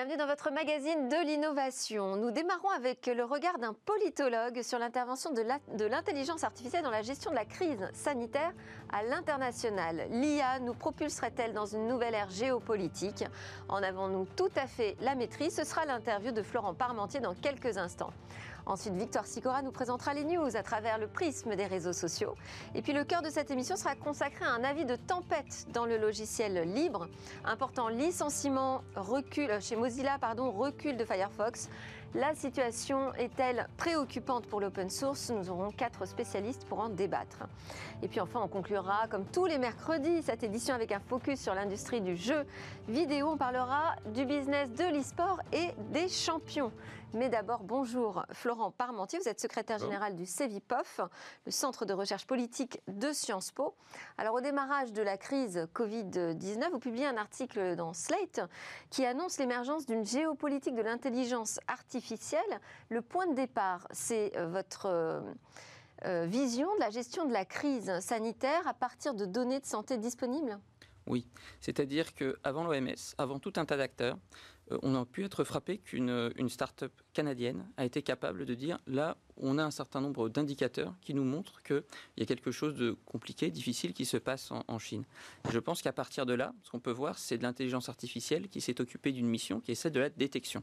Bienvenue dans votre magazine de l'innovation. Nous démarrons avec le regard d'un politologue sur l'intervention de l'intelligence artificielle dans la gestion de la crise sanitaire à l'international. L'IA nous propulserait-elle dans une nouvelle ère géopolitique? En avons-nous tout à fait la maîtrise? Ce sera l'interview de Florent Parmentier dans quelques instants. Ensuite, Victor Sicora nous présentera les news à travers le prisme des réseaux sociaux. Et puis le cœur de cette émission sera consacré à un avis de tempête dans le logiciel libre. Important licenciement, recul chez Mozilla, pardon, recul de Firefox. La situation est-elle préoccupante pour l'open source? Nous aurons quatre spécialistes pour en débattre. Et puis enfin, on conclura, comme tous les mercredis, cette édition avec un focus sur l'industrie du jeu vidéo. On parlera du business de l'e-sport et des champions. Mais d'abord, bonjour Florent Parmentier, vous êtes secrétaire général du CEVIPOF, le Centre de recherche politique de Sciences Po. Alors au démarrage de la crise Covid-19, vous publiez un article dans Slate qui annonce l'émergence d'une géopolitique de l'intelligence artificielle. Le point de départ, c'est euh, votre... Euh, euh, vision de la gestion de la crise sanitaire à partir de données de santé disponibles? Oui, c'est-à-dire qu'avant l'OMS, avant tout un tas d'acteurs, on a pu être frappé qu'une une start-up canadienne a été capable de dire là, on a un certain nombre d'indicateurs qui nous montrent qu'il y a quelque chose de compliqué, difficile qui se passe en, Chine. je pense qu'à partir de là, ce qu'on peut voir, c'est de l'intelligence artificielle qui s'est occupée d'une mission qui est celle de la détection.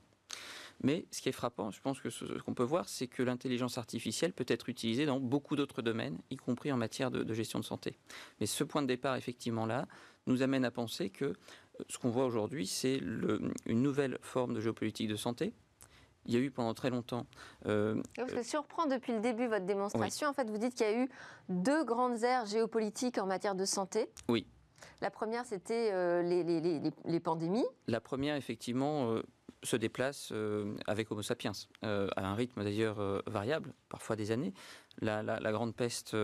Mais ce qui est frappant, je pense que ce qu'on peut voir, c'est que l'intelligence artificielle peut être utilisée dans beaucoup d'autres domaines, y compris en matière de, de gestion de santé. Mais ce point de départ, effectivement, là, nous amène à penser que ce qu'on voit aujourd'hui, c'est une nouvelle forme de géopolitique de santé. Il y a eu pendant très longtemps. Euh, ça surprend depuis le début votre démonstration. En fait, vous dites qu'il y a eu deux grandes aires géopolitiques en matière de santé. Oui. La première, c'était euh, les, les, les, pandémies. La première, effectivement, euh, se déplace euh, avec Homo sapiens, à un rythme d'ailleurs variable, parfois des années. La, la grande peste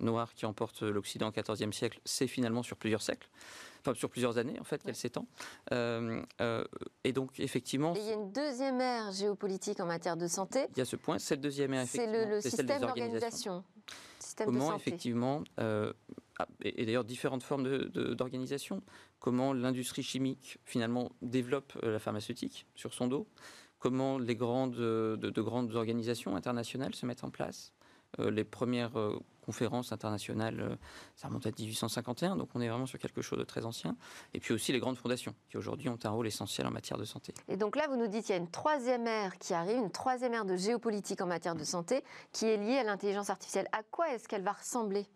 noire qui emporte l'Occident au XIVe siècle, c'est finalement sur plusieurs siècles sur plusieurs années en fait qu'elle s'étend. Euh, euh, et donc effectivement. il y a une deuxième ère géopolitique en matière de santé. Il y a ce point, cette deuxième ère C'est le, système d'organisation. Comment effectivement, euh, ah, et, d'ailleurs différentes formes d'organisation, comment l'industrie chimique finalement développe la pharmaceutique sur son dos, comment les grandes, de grandes organisations internationales se mettent en place, euh, les premières euh, conférences internationales, euh, ça remonte à 1851, donc on est vraiment sur quelque chose de très ancien. Et puis aussi les grandes fondations, qui aujourd'hui ont un rôle essentiel en matière de santé. Et donc là, vous nous dites qu'il y a une troisième ère qui arrive, une troisième ère de géopolitique en matière de santé, qui est liée à l'intelligence artificielle. À quoi est-ce qu'elle va ressembler?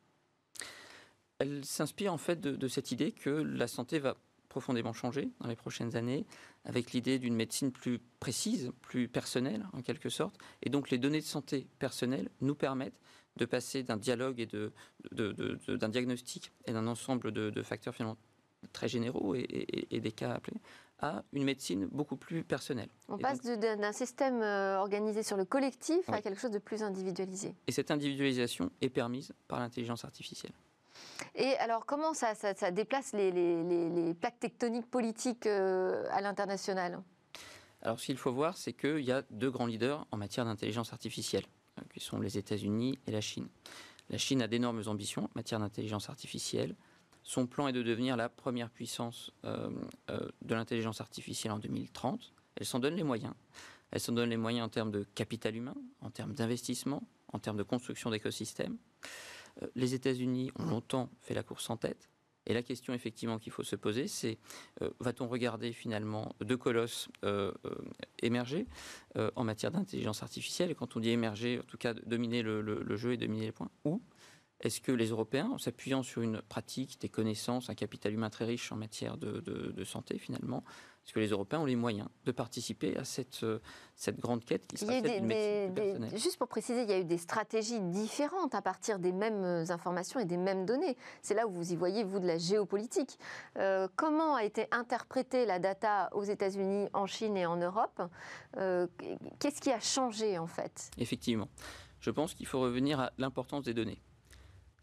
Elle s'inspire en fait de, cette idée que la santé va profondément changer dans les prochaines années, avec l'idée d'une médecine plus précise, plus personnelle en quelque sorte. Et donc les données de santé personnelles nous permettent de passer d'un dialogue et d'un de, de, diagnostic et d'un ensemble de, facteurs finalement très généraux et, des cas appelés à une médecine beaucoup plus personnelle. On passe d'un système euh, organisé sur le collectif à quelque chose de plus individualisé. Et cette individualisation est permise par l'intelligence artificielle. Et alors, comment ça, déplace les, plaques tectoniques politiques euh, à l'international? Alors, ce qu'il faut voir, c'est qu'il y a deux grands leaders en matière d'intelligence artificielle, euh, qui sont les États-Unis et la Chine. La Chine a d'énormes ambitions en matière d'intelligence artificielle. Son plan est de devenir la première puissance euh, de l'intelligence artificielle en 2030. Elle s'en donne les moyens. Elle s'en donne les moyens en termes de capital humain, en termes d'investissement, en termes de construction d'écosystèmes. Euh, les États-Unis ont longtemps fait la course en tête. Et la question effectivement qu'il faut se poser, c'est euh, va-t-on regarder finalement deux colosses euh, émerger en matière d'intelligence artificielle? Et quand on dit émerger, en tout cas dominer le, le jeu et dominer les points, ou est-ce que les Européens, en s'appuyant sur une pratique, des connaissances, un capital humain très riche en matière de, santé finalement, est-ce que les Européens ont les moyens de participer à cette, euh, cette grande quête qui sera faite des, Juste pour préciser, il y a eu des stratégies différentes à partir des mêmes euh, informations et des mêmes données. C'est là où vous y voyez, vous, de la géopolitique. Euh, comment a été interprétée la data aux États-Unis, en Chine et en Europe? Qu'est-ce qui a changé en fait? Effectivement. Je pense qu'il faut revenir à l'importance des données.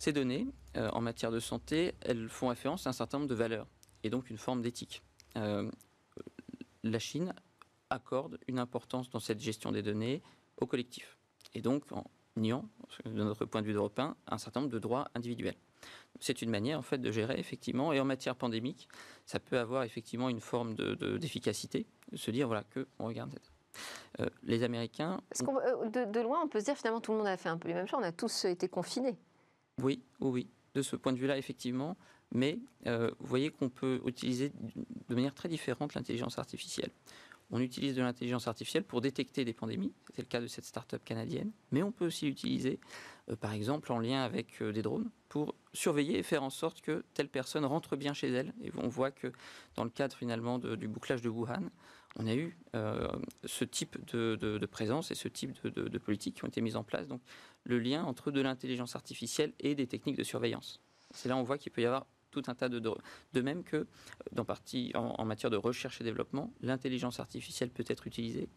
Ces données, euh, en matière de santé, elles font référence à un certain nombre de valeurs et donc une forme d'éthique. Euh, la Chine accorde une importance dans cette gestion des données au collectif. Et donc, niant, de notre point de vue européen, un certain nombre de droits individuels. C'est une manière en fait de gérer effectivement, et en matière pandémique, ça peut avoir effectivement une forme d'efficacité, de, se dire voilà que on regarde euh, les Américains. De, loin, on peut se dire finalement tout le monde a fait un peu les mêmes choses. On a tous été confinés. Oui, oui. De ce point de vue-là, effectivement. Mais euh, vous voyez qu'on peut utiliser de manière très différente l'intelligence artificielle. On utilise de l'intelligence artificielle pour détecter des pandémies. C'est le cas de cette start-up canadienne. Mais on peut aussi l'utiliser, par exemple, en lien avec des drones pour surveiller et faire en sorte que telle personne rentre bien chez elle. Et on voit que dans le cadre finalement du bouclage de Wuhan, on a eu euh, ce type de, présence et ce type de, politique qui ont été mises en place. Donc le lien entre de l'intelligence artificielle et des techniques de surveillance. C'est là on voit qu'il peut y avoir tout un tas de... De même que, dans partie, en, matière de recherche et développement, l'intelligence artificielle peut être utilisée,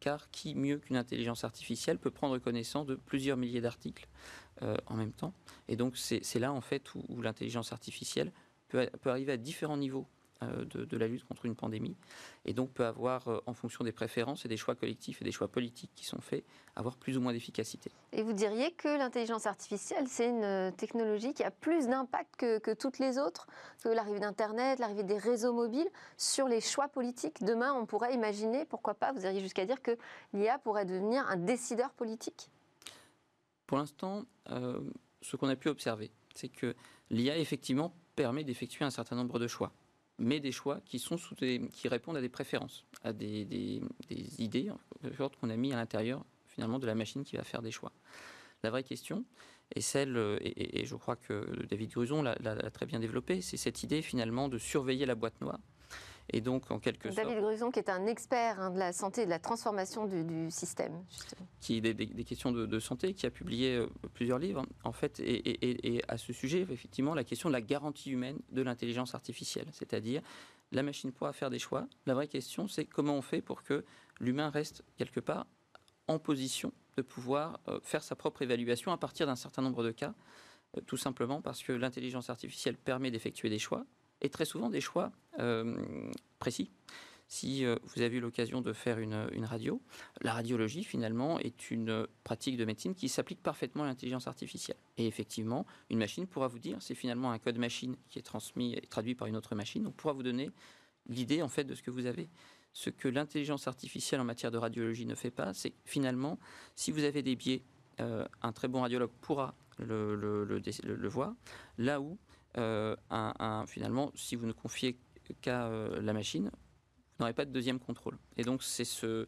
car qui mieux qu'une intelligence artificielle peut prendre connaissance de plusieurs milliers d'articles euh, en même temps. Et donc c'est là, en fait, où, l'intelligence artificielle peut, peut arriver à différents niveaux euh, de, la lutte contre une pandémie, et donc peut avoir, euh, en fonction des préférences et des choix collectifs et des choix politiques qui sont faits, avoir plus ou moins d'efficacité. Et vous diriez que l'intelligence artificielle, c'est une euh, technologie qui a plus d'impact que, toutes les autres, que l'arrivée d'Internet, l'arrivée des réseaux mobiles, sur les choix politiques Demain, on pourrait imaginer, pourquoi pas, vous iriez jusqu'à dire que l'IA pourrait devenir un décideur politique? Pour l'instant, ce qu'on a pu observer, c'est que l'IA, effectivement, permet d'effectuer un certain nombre de choix mais des choix qui, sont sous qui répondent à des préférences, à des, des, des idées qu'on a mis à l'intérieur finalement de la machine qui va faire des choix. La vraie question est celle, et, je crois que David Gruson l'a très bien développée, c'est cette idée finalement de surveiller la boîte noire et donc, en quelque David sorte. Gruson, qui est un expert hein, de la santé et de la transformation du, système. Justement. Qui des, des, questions de, santé, qui a publié euh, plusieurs livres, en fait, et, à ce sujet, effectivement, la question de la garantie humaine de l'intelligence artificielle. C'est-à-dire, la machine pourra faire des choix. La vraie question, c'est comment on fait pour que l'humain reste quelque part en position de pouvoir euh, faire sa propre évaluation à partir d'un certain nombre de cas, euh, tout simplement parce que l'intelligence artificielle permet d'effectuer des choix, et très souvent des choix euh, précis. Si euh, vous avez eu l'occasion de faire une, radio, la radiologie finalement est une pratique de médecine qui s'applique parfaitement à l'intelligence artificielle. Et effectivement, une machine pourra vous dire, c'est finalement un code machine qui est transmis et traduit par une autre machine, on pourra vous donner l'idée en fait de ce que vous avez. Ce que l'intelligence artificielle en matière de radiologie ne fait pas, c'est finalement, si vous avez des biais, euh, un très bon radiologue pourra le voir, là où euh, un, finalement, si vous ne confiez qu'à euh, la machine, vous n'aurez pas de deuxième contrôle. Et donc, c'est ce,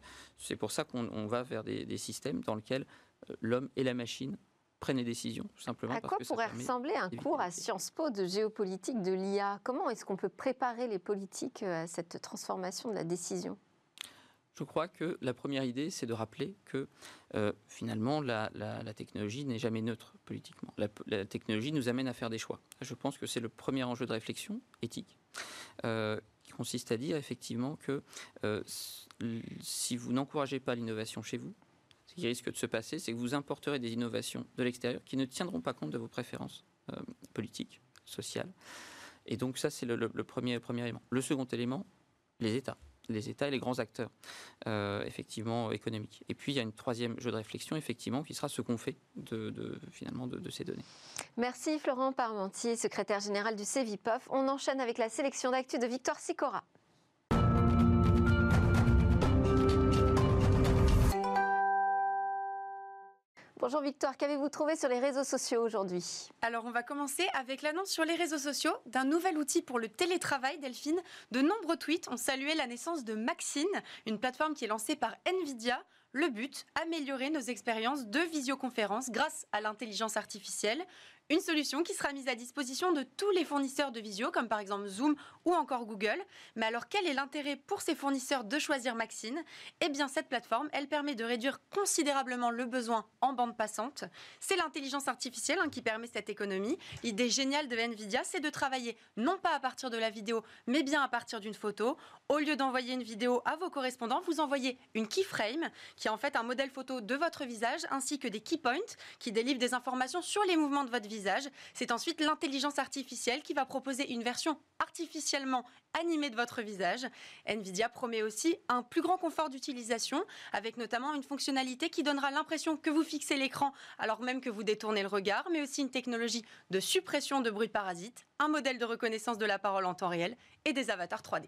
pour ça qu'on va vers des, systèmes dans lesquels euh, l'homme et la machine prennent des décisions, tout simplement. À quoi pourrait ressembler un cours à Sciences Po de géopolitique de l'IA Comment est-ce qu'on peut préparer les politiques à cette transformation de la décision? Je crois que la première idée, c'est de rappeler que euh, finalement, la, technologie n'est jamais neutre politiquement. La, technologie nous amène à faire des choix. Je pense que c'est le premier enjeu de réflexion éthique, euh, qui consiste à dire effectivement que euh, si vous n'encouragez pas l'innovation chez vous, ce qui risque de se passer, c'est que vous importerez des innovations de l'extérieur qui ne tiendront pas compte de vos préférences politiques, sociales. Et donc ça, c'est le, premier élément. Le second élément, les États les États et les grands acteurs, euh, effectivement, économiques. Et puis, il y a une troisième jeu de réflexion, effectivement, qui sera ce qu'on fait de, finalement de, ces données. Merci Florent Parmentier, secrétaire général du CEVIPOF. On enchaîne avec la sélection d'actu de Victoire Sicora. Bonjour Victoire, qu'avez-vous trouvé sur les réseaux sociaux aujourd'hui? Alors on va commencer avec l'annonce sur les réseaux sociaux d'un nouvel outil pour le télétravail, Delphine. De nombreux tweets ont salué la naissance de Maxine, une plateforme qui est lancée par Nvidia. Le but, améliorer nos expériences de visioconférence grâce à l'intelligence artificielle. Une solution qui sera mise à disposition de tous les fournisseurs de visio, comme par exemple Zoom ou encore Google. Mais alors, quel est l'intérêt pour ces fournisseurs de choisir Maxine? Eh bien, cette plateforme, elle permet de réduire considérablement le besoin en bande passante. C'est l'intelligence artificielle hein, qui permet cette économie. L'idée géniale de Nvidia, c'est de travailler non pas à partir de la vidéo, mais bien à partir d'une photo. Au lieu d'envoyer une vidéo à vos correspondants, vous envoyez une keyframe qui est en fait un modèle photo de votre visage ainsi que des key points qui délivrent des informations sur les mouvements de votre visage. C'est ensuite l'intelligence artificielle qui va proposer une version artificiellement animée de votre visage. Nvidia promet aussi un plus grand confort d'utilisation avec notamment une fonctionnalité qui donnera l'impression que vous fixez l'écran alors même que vous détournez le regard, mais aussi une technologie de suppression de bruit parasite, un modèle de reconnaissance de la parole en temps réel et des avatars 3D.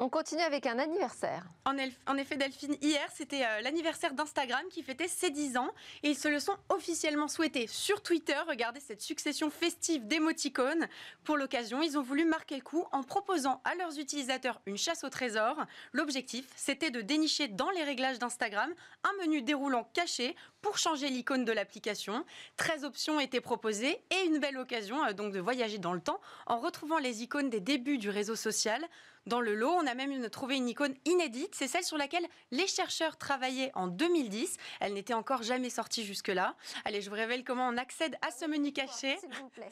On continue avec un anniversaire. En, effet, Delphine, hier, c'était euh, l'anniversaire d'Instagram qui fêtait ses 10 ans et ils se le sont officiellement souhaités sur Twitter. Regardez cette succession festive d'émoticônes. Pour l'occasion, ils ont voulu marquer le coup en proposant à leurs utilisateurs une chasse au trésor. L'objectif, c'était de dénicher dans les réglages d'Instagram un menu déroulant caché pour changer l'icône de l'application. 13 options étaient proposées et une belle occasion euh, donc de voyager dans le temps en retrouvant les icônes des débuts du réseau social. Dans le lot, on a même trouvé une icône inédite, c'est celle sur laquelle les chercheurs travaillaient en 2010. Elle n'était encore jamais sortie jusque-là. Allez, je vous révèle comment on accède à ce menu caché.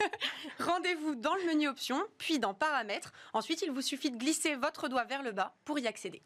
Rendez-vous dans le menu options, puis dans paramètres. Ensuite, il vous suffit de glisser votre doigt vers le bas pour y accéder.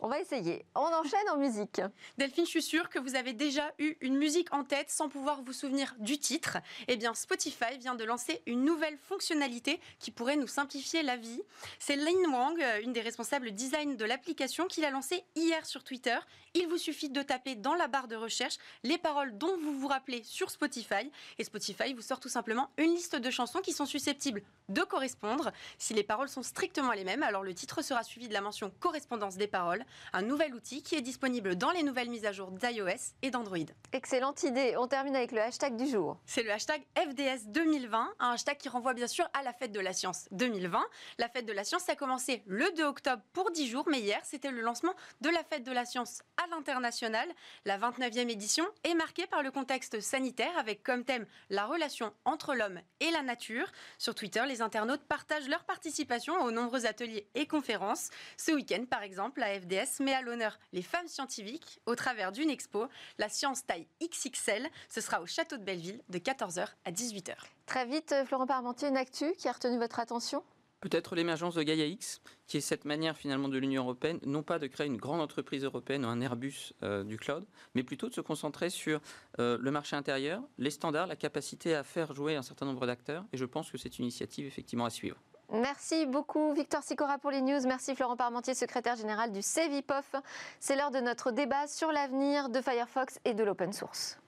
On va essayer. On enchaîne en musique. Delphine, je suis sûre que vous avez déjà eu une musique en tête sans pouvoir vous souvenir du titre. Eh bien, Spotify vient de lancer une nouvelle fonctionnalité qui pourrait nous simplifier la vie. C'est Lin Wang, euh, une des responsables design de l'application, qui l'a lancée hier sur Twitter. Il vous suffit de taper dans la barre de recherche les paroles dont vous vous rappelez sur Spotify. Et Spotify vous sort tout simplement une liste de chansons qui sont susceptibles de correspondre. Si les paroles sont strictement les mêmes, alors le titre sera suivi de la mention correspondance des paroles un nouvel outil qui est disponible dans les nouvelles mises à jour d'iOS et d'Android. Excellente idée. On termine avec le hashtag du jour. C'est le hashtag FDS 2020, un hashtag qui renvoie bien sûr à la fête de la science 2020. La fête de la science a commencé le 2 octobre pour 10 jours, mais hier c'était le lancement de la fête de la science à l'international. La 29e édition est marquée par le contexte sanitaire avec comme thème la relation entre l'homme et la nature. Sur Twitter, les internautes partagent leur participation aux nombreux ateliers et conférences. Ce week-end, par exemple, la FDS met à l'honneur les femmes scientifiques au travers d'une expo, la science taille XXL. Ce sera au château de Belleville de 14h à 18h. Très vite, euh, Florent Parmentier, une actu qui a retenu votre attention? Peut-être l'émergence de Gaia X, qui est cette manière finalement de l'Union européenne, non pas de créer une grande entreprise européenne, un Airbus euh, du cloud, mais plutôt de se concentrer sur euh, le marché intérieur, les standards, la capacité à faire jouer un certain nombre d'acteurs. Et je pense que c'est une initiative effectivement à suivre. Merci beaucoup Victor Sicora pour les news. Merci Florent Parmentier, secrétaire général du CEVIPOF. C'est l'heure de notre débat sur l'avenir de Firefox et de l'open source.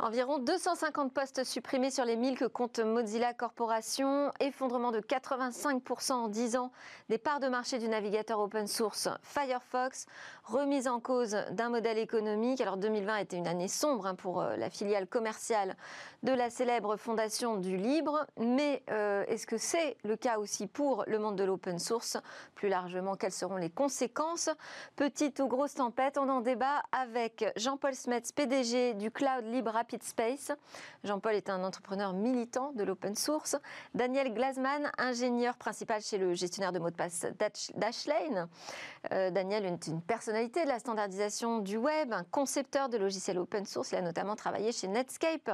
Environ 250 postes supprimés sur les 1000 que compte Mozilla Corporation, effondrement de 85% en 10 ans des parts de marché du navigateur open source Firefox, remise en cause d'un modèle économique. Alors 2020 était une année sombre hein, pour euh, la filiale commerciale de la célèbre Fondation du Libre, mais euh, est-ce que c'est le cas aussi pour le monde de l'open source? Plus largement, quelles seront les conséquences? Petite ou grosse tempête, on en débat avec Jean-Paul Smets, PDG du Cloud Libre Space. Jean-Paul est un entrepreneur militant de l'open source. Daniel Glasman, ingénieur principal chez le gestionnaire de mots de passe Dashlane. Euh, Daniel est une personnalité de la standardisation du web, un concepteur de logiciels open source. Il a notamment travaillé chez Netscape,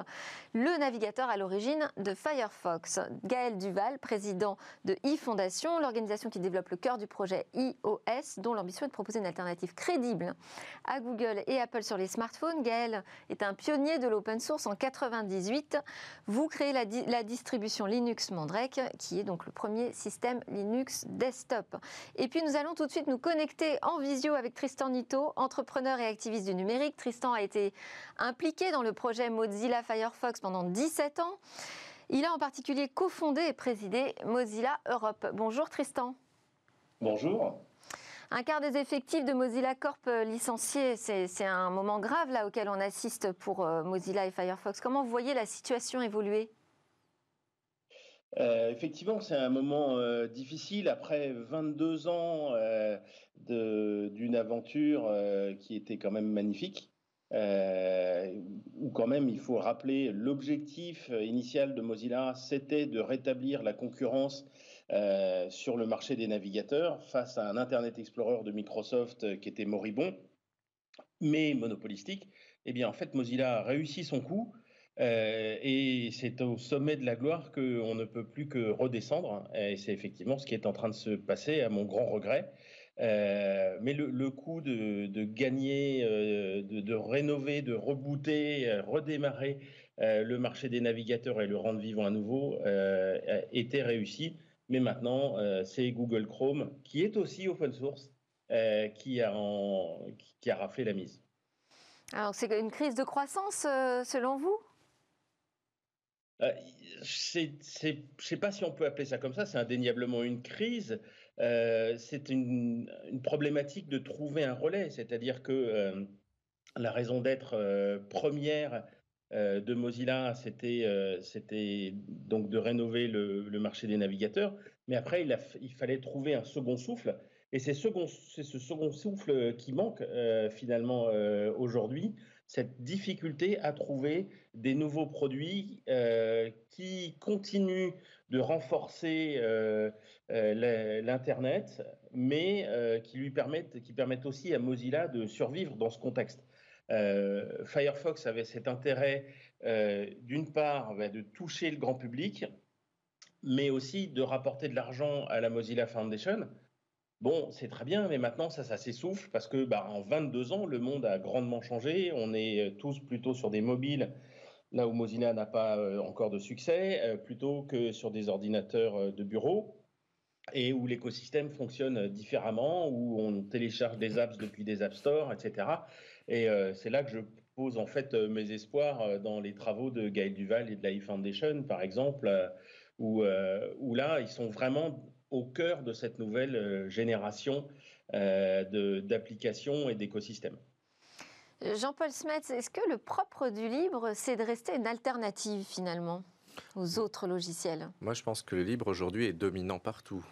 le navigateur à l'origine de Firefox. Gaël Duval, président de e-Fondation, l'organisation qui développe le cœur du projet iOS, dont l'ambition est de proposer une alternative crédible à Google et Apple sur les smartphones. Gaël est un pionnier de l'open open source en 98. Vous créez la, la, distribution Linux Mandrake, qui est donc le premier système Linux desktop. Et puis nous allons tout de suite nous connecter en visio avec Tristan Nito, entrepreneur et activiste du numérique. Tristan a été impliqué dans le projet Mozilla Firefox pendant 17 ans. Il a en particulier cofondé et présidé Mozilla Europe. Bonjour Tristan. Bonjour. Un quart des effectifs de Mozilla Corp euh, licenciés, c'est un moment grave là auquel on assiste pour euh, Mozilla et Firefox. Comment vous voyez la situation évoluer? Euh, effectivement, c'est un moment difficile après 22 ans d'une aventure qui était quand même magnifique. où quand même il faut rappeler l'objectif initial de Mozilla, c'était de rétablir la concurrence euh, sur le marché des navigateurs face à un Internet Explorer de Microsoft euh, qui était moribond, mais monopolistique. Eh bien, en fait, Mozilla a réussi son coup et c'est au sommet de la gloire qu'on ne peut plus que redescendre. Et c'est effectivement ce qui est en train de se passer, à mon grand regret. mais le, coup de, gagner, de, de, rénover, de rebooter, redémarrer le marché des navigateurs et le rendre vivant à nouveau était réussi. Mais maintenant, c'est Google Chrome, qui est aussi open source, qui, a qui a raflé la mise. Alors, c'est une crise de croissance, euh, selon vous? Euh, Je ne sais pas si on peut appeler ça comme ça, c'est indéniablement une crise. Euh, c'est une, problématique de trouver un relais, c'est-à-dire que la raison d'être première de Mozilla, c'était donc de rénover le, marché des navigateurs, mais après, il, fallait trouver un second souffle. Et c'est ce second souffle qui manque euh, finalement euh, aujourd'hui, cette difficulté à trouver des nouveaux produits euh, qui continuent de renforcer l'Internet, mais qui lui qui permettent aussi à Mozilla de survivre dans ce contexte. Firefox avait cet intérêt, d'une part, bah, de toucher le grand public, mais aussi de rapporter de l'argent à la Mozilla Foundation Bon, c'est très bien, mais maintenant ça, s'essouffle parce que bah, en 22 ans, le monde a grandement changé. On est euh, tous plutôt sur des mobiles, là où Mozilla n'a pas euh, encore de succès, euh, plutôt que sur des ordinateurs de bureau et où l'écosystème fonctionne différemment, où on télécharge des apps depuis des App Store, etc. Et c'est là que je pose en fait mes espoirs dans les travaux de Gaël Duval et de la Foundation, par exemple, où, où là, ils sont vraiment au cœur de cette nouvelle euh, génération euh, d'applications et d'écosystèmes. Jean-Paul Smets, est-ce que le propre du libre, c'est de rester une alternative finalement aux autres logiciels? Moi, je pense que le libre aujourd'hui est dominant partout,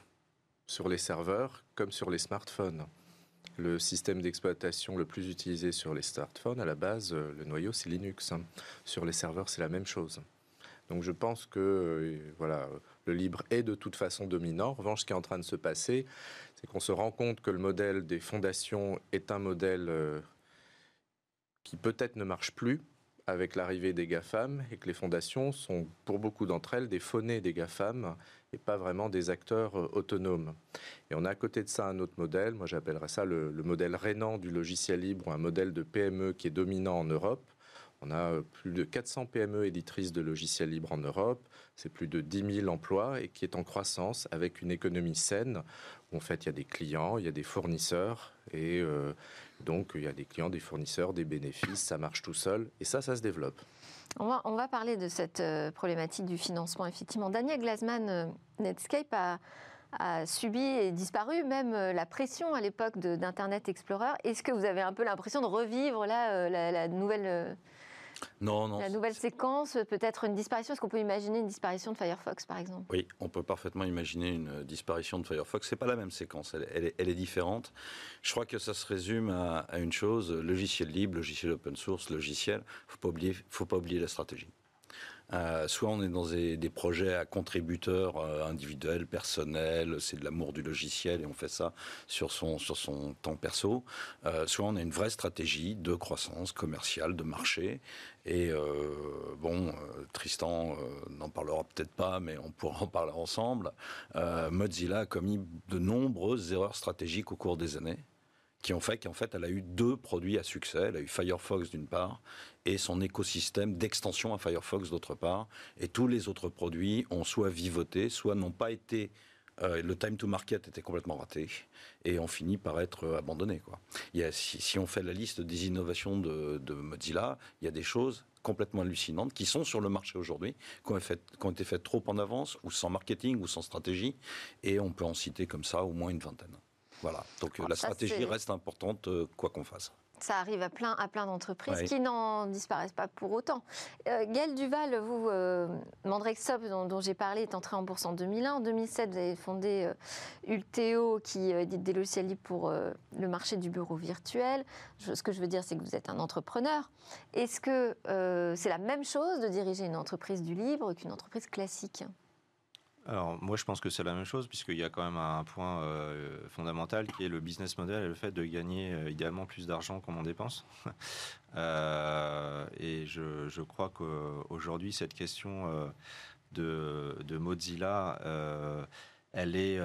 sur les serveurs comme sur les smartphones. Le système d'exploitation le plus utilisé sur les smartphones, à la base, euh, le noyau, c'est Linux. Sur les serveurs, c'est la même chose. Donc je pense que voilà, le libre est de toute façon dominant. En revanche, ce qui est en train de se passer, c'est qu'on se rend compte que le modèle des fondations est un modèle euh, qui peut-être ne marche plus avec l'arrivée des GAFAM et que les fondations sont, pour beaucoup d'entre elles, des faunées des GAFAM et pas vraiment des acteurs euh, autonomes. Et on a à côté de ça un autre modèle, moi j'appellerais ça le, le modèle rénant du logiciel libre, un modèle de PME qui est dominant en Europe. On a euh, plus de 400 PME éditrices de logiciels libres en Europe c'est plus de 10 000 emplois et qui est en croissance avec une économie saine. en fait, il y a des clients, il y a des fournisseurs et euh, donc il y a des clients, des fournisseurs, des bénéfices, ça marche tout seul et ça, ça se développe. On va, parler de cette euh, problématique du financement, effectivement. Daniel Glasman, euh, Netscape a, subi et disparu même la pression à l'époque d'Internet Explorer. Est-ce que vous avez un peu l'impression de revivre là, la nouvelle non, non. La nouvelle séquence, peut-être une disparition. Est-ce qu'on peut imaginer une disparition de Firefox, par exemple? Oui, on peut parfaitement imaginer une disparition de Firefox. C'est pas la même séquence, elle, est, différente. Je crois que ça se résume à, une chose logiciel libre, logiciel open source, logiciel. Faut pas oublier, faut pas oublier la stratégie. Euh, soit on est dans des, projets à contributeurs euh, individuels, personnels, c'est de l'amour du logiciel et on fait ça sur son, sur son temps perso. Euh, soit on a une vraie stratégie de croissance commerciale, de marché. Et bon, Tristan n'en parlera peut-être pas, mais on pourra en parler ensemble. Mozilla a commis de nombreuses erreurs stratégiques au cours des années qui ont fait qu'en fait, elle a eu deux produits à succès. Elle a eu Firefox d'une part et son écosystème d'extension à Firefox d'autre part. Et tous les autres produits ont soit vivoté, soit n'ont pas été euh, le time to market était complètement raté et ont fini par être euh, abandonnés. Quoi. Il y a, si, on fait la liste des innovations de, Mozilla, il y a des choses complètement hallucinantes qui sont sur le marché aujourd'hui, qui, ont été faites trop en avance, ou sans marketing, ou sans stratégie, et on peut en citer comme ça au moins une vingtaine. Voilà. Donc ah, la stratégie reste importante, euh, quoi qu'on fasse. Ça arrive à plein, à plein d'entreprises qui n'en disparaissent pas pour autant. Euh, Gaël Duval, vous, euh, Mandrexop, dont, j'ai parlé, est entré en bourse en 2001. En 2007, vous avez fondé euh, Ulteo, qui édite des logiciels libres pour le marché du bureau virtuel. ce que je veux dire, c'est que vous êtes un entrepreneur. Est-ce que c'est la même chose de diriger une entreprise du libre qu'une entreprise classique? Alors, moi, je pense que c'est la même chose, puisqu'il y a quand même un point euh, fondamental qui est le business model et le fait de gagner euh, idéalement plus d'argent qu'on en dépense. Euh, et je, crois qu'aujourd'hui, cette question de, de, Mozilla, elle est,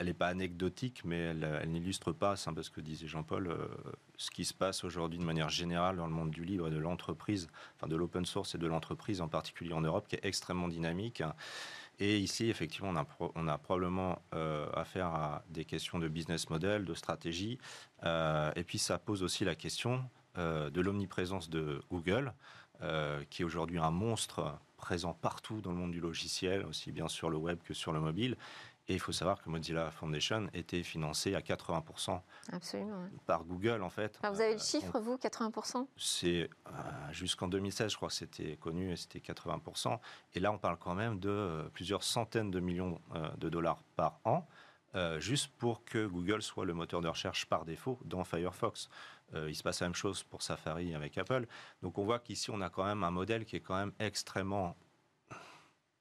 elle est pas anecdotique, mais elle, n'illustre pas, c'est un peu ce que disait Jean-Paul, ce qui se passe aujourd'hui de manière générale dans le monde du livre et de l'entreprise, enfin de l'open source et de l'entreprise en particulier en Europe, qui est extrêmement dynamique. Et ici, effectivement, on a, probablement euh, affaire à des questions de business model, de stratégie. Euh, et puis, ça pose aussi la question euh, de l'omniprésence de Google, qui est aujourd'hui un monstre présent partout dans le monde du logiciel, aussi bien sur le web que sur le mobile, et il faut savoir que Mozilla Foundation était financé à 80% par Google, en fait. vous avez le euh, chiffre, vous, 80% C'est euh, jusqu'en 2016, je crois que c'était connu, et c'était 80%. Et là, on parle quand même de euh, plusieurs centaines de millions de dollars par an, juste pour que Google soit le moteur de recherche par défaut dans Firefox. il se passe la même chose pour Safari avec Apple. Donc on voit qu'ici, on a quand même un modèle qui est quand même extrêmement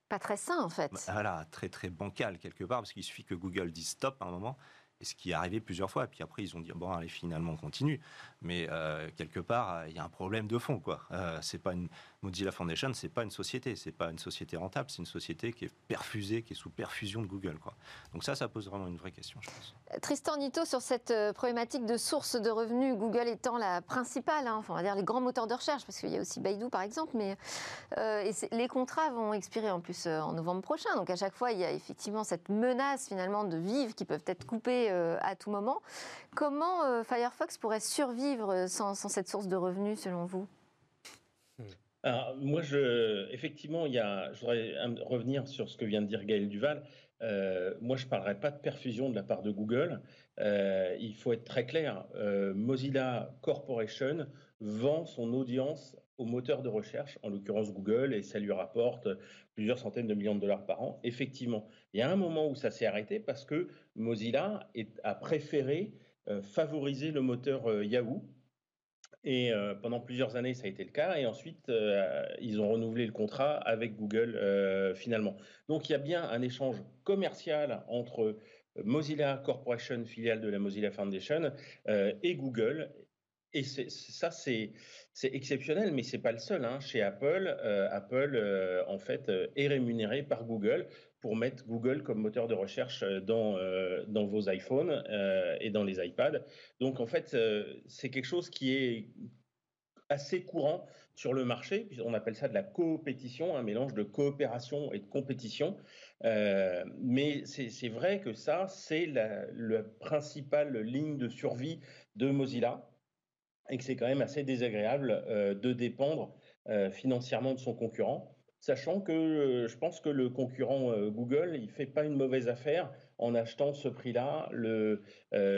pas très sain en fait. Voilà, très très bancal quelque part, parce qu'il suffit que Google dise stop à un moment, et ce qui est arrivé plusieurs fois. Puis après, ils ont dit bon, allez, finalement, on continue. Mais euh, quelque part, il y a un problème de fond, quoi. Euh, c'est pas une Mozilla Foundation, c'est pas une société, c'est pas une société rentable, c'est une société qui est perfusée, qui est sous perfusion de Google, quoi. Donc ça, ça pose vraiment une vraie question, je pense. Tristan Nito, sur cette euh, problématique de source de revenus, Google étant la principale, hein, enfin, on va dire les grands moteurs de recherche, parce qu'il y a aussi Baidu par exemple, mais et les contrats vont expirer en plus en novembre prochain. Donc à chaque fois, il y a effectivement cette menace finalement de vivre qui peuvent être coupés à tout moment. Comment Firefox pourrait survivre sans, cette source de revenus, selon vous? Moi, je, effectivement, il y a, je voudrais revenir sur ce que vient de dire Gaël Duval. Euh, moi, je ne parlerai pas de perfusion de la part de Google. Euh, il faut être très clair. Euh, Mozilla Corporation vend son audience au moteur de recherche, en l'occurrence Google, et ça lui rapporte plusieurs centaines de millions de dollars par an. Effectivement, il y a un moment où ça s'est arrêté parce que Mozilla a préféré favoriser le moteur Yahoo. Et euh, pendant plusieurs années, ça a été le cas. Et ensuite, ils ont renouvelé le contrat avec Google finalement. Donc, il y a bien un échange commercial entre Mozilla Corporation, filiale de la Mozilla Foundation, et Google. Et ça, c'est exceptionnel, mais c'est pas le seul. Hein. Chez Apple, Apple en fait est rémunéré par Google pour mettre Google comme moteur de recherche euh, dans, euh, dans vos iPhones euh, et dans les iPads. Donc en fait, c'est quelque chose qui est assez courant sur le marché. On appelle ça de la coopétition, un mélange de coopération et de compétition. mais c'est vrai que ça, c'est la, principale ligne de survie de Mozilla et que c'est quand même assez désagréable de dépendre financièrement de son concurrent sachant que euh, je pense que le concurrent euh, Google, il fait pas une mauvaise affaire en achetant ce prix-là, euh,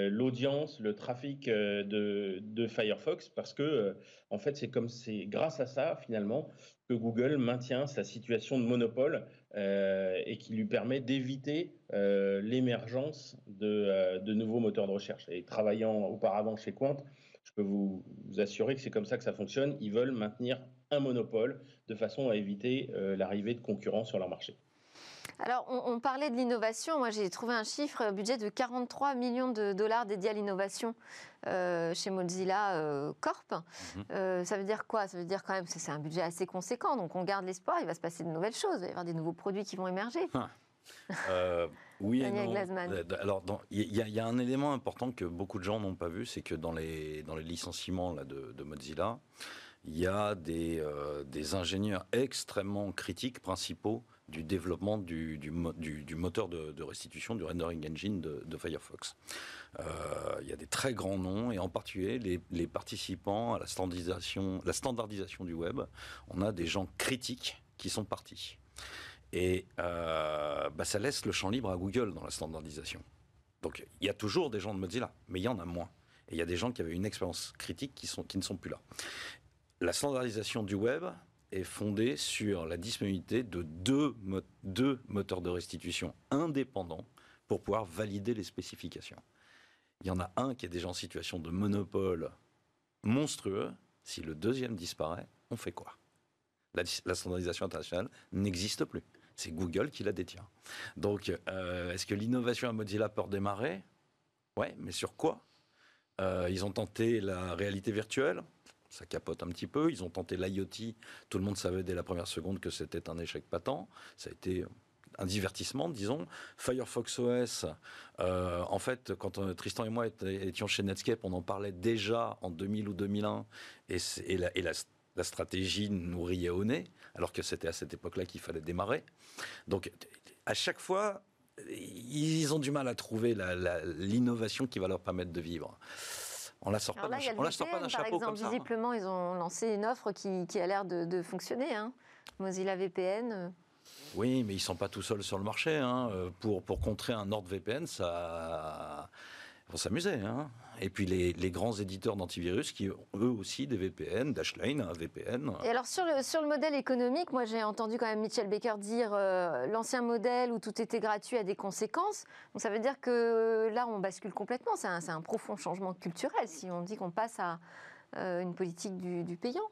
l'audience, le, trafic de, Firefox, parce que en fait, c'est comme grâce à ça finalement que Google maintient sa situation de monopole et qui lui permet d'éviter l'émergence de, de, nouveaux moteurs de recherche. Et travaillant auparavant chez Quant, je peux vous, vous assurer que c'est comme ça que ça fonctionne. Ils veulent maintenir un monopole de façon à éviter euh, l'arrivée de concurrents sur leur marché. Alors, on, parlait de l'innovation. Moi, j'ai trouvé un chiffre, un budget de 43 millions de dollars dédiés à l'innovation euh, chez Mozilla euh, Corp. Mhm. ça veut dire quoi? Ça veut dire quand même que c'est un budget assez conséquent. Donc, on garde l'espoir. Il va se passer de nouvelles choses. Il va y avoir des nouveaux produits qui vont émerger. Ah. oui et non. Alors, il y, a un élément important que beaucoup de gens n'ont pas vu, c'est que dans les, dans les licenciements là, de, de Mozilla, il y a des, euh, des ingénieurs extrêmement critiques, principaux, du développement du, moteur de, restitution, du rendering engine de, Firefox. Euh, il y a des très grands noms, et en particulier les, participants à la standardisation, du web. On a des gens critiques qui sont partis. Et euh, bah, ça laisse le champ libre à Google dans la standardisation. Donc il y a toujours des gens de Mozilla, mais il y en a moins. Et il y a des gens qui avaient une expérience critique qui ne sont plus là la standardisation du web est fondée sur la disponibilité de deux, moteurs de restitution indépendants pour pouvoir valider les spécifications. Il y en a un qui est déjà en situation de monopole monstrueux. Si le deuxième disparaît, on fait quoi? La, standardisation internationale n'existe plus. c'est Google qui la détient. Donc, euh, est-ce que l'innovation à Mozilla peut redémarrer? Ouais, mais sur quoi? Euh, Ils ont tenté la réalité virtuelle ça capote un petit peu. Ils ont tenté l'IoT. Tout le monde savait dès la première seconde que c'était un échec patent. Ça a été un divertissement, disons. Firefox OS, euh, en fait, quand Tristan et moi étions chez Netscape, on en parlait déjà en 2000 ou 2001, et, et, la, et la, la, stratégie nous riait au nez, alors que c'était à cette époque-là qu'il fallait démarrer. Donc, à chaque fois, ils ont du mal à trouver l'innovation qui va leur permettre de vivre. On la sort pas, là, on la sort pas d'un chapeau exemple, comme ça. Hein. Visiblement, ils ont lancé une offre qui, qui a l'air de, de, fonctionner. Hein. Mozilla VPN. Euh. Oui, mais ils sont pas tout seuls sur le marché. Hein. Euh, pour, pour contrer un NordVPN, ça faut s'amuser. Hein. Et puis les, les, grands éditeurs d'antivirus qui ont eux aussi des VPN, Dashlane, un VPN. Et alors sur le, sur le modèle économique, moi j'ai entendu quand même Mitchell Baker dire euh, l'ancien modèle où tout était gratuit a des conséquences. Donc ça veut dire que là on bascule complètement. C'est un, un, profond changement culturel si on dit qu'on passe à euh, une politique du, du, payant.